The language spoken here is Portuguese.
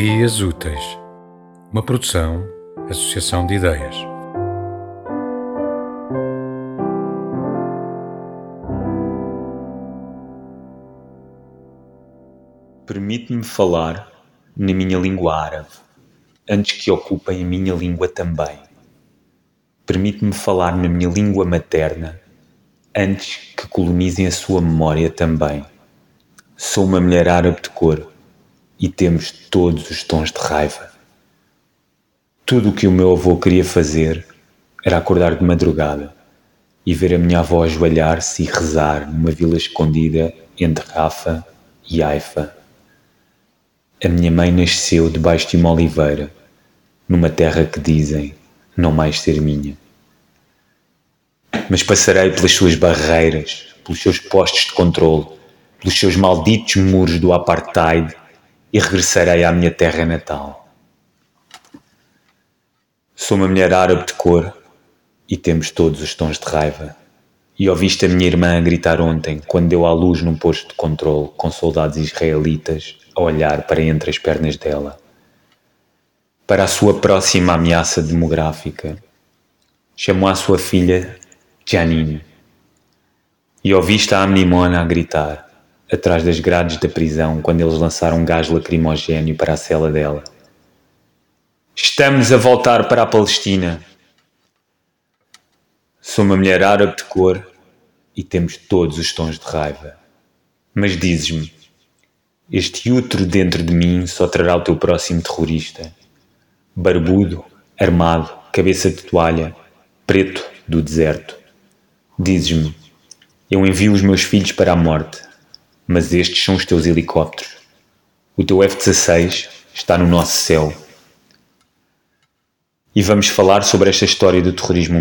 Ideias Úteis, uma produção, associação de ideias. Permite-me falar na minha língua árabe, antes que ocupem a minha língua também. Permite-me falar na minha língua materna, antes que colonizem a sua memória também. Sou uma mulher árabe de cor e temos todos os tons de raiva. Tudo o que o meu avô queria fazer era acordar de madrugada e ver a minha avó ajoelhar-se e rezar numa vila escondida entre Rafa e Haifa. A minha mãe nasceu debaixo de uma oliveira, numa terra que dizem não mais ser minha. Mas passarei pelas suas barreiras, pelos seus postos de controle, pelos seus malditos muros do apartheid e regressarei à minha terra natal. Sou uma mulher árabe de cor e temos todos os tons de raiva. E ouviste a minha irmã gritar ontem, quando deu à luz num posto de controle com soldados israelitas a olhar para entre as pernas dela. Para a sua próxima ameaça demográfica, chamou a sua filha Janine. E ouviste a Amnimona a gritar atrás das grades da prisão quando eles lançaram um gás lacrimogéneo para a cela dela. Estamos a voltar para a Palestina. Sou uma mulher árabe de cor e temos todos os tons de raiva. Mas dizes-me, este útero dentro de mim só trará o teu próximo terrorista. Barbudo, armado, cabeça de toalha, preto do deserto. Dizes-me, eu envio os meus filhos para a morte mas estes são os teus helicópteros. O teu F-16 está no nosso céu. E vamos falar sobre esta história do terrorismo.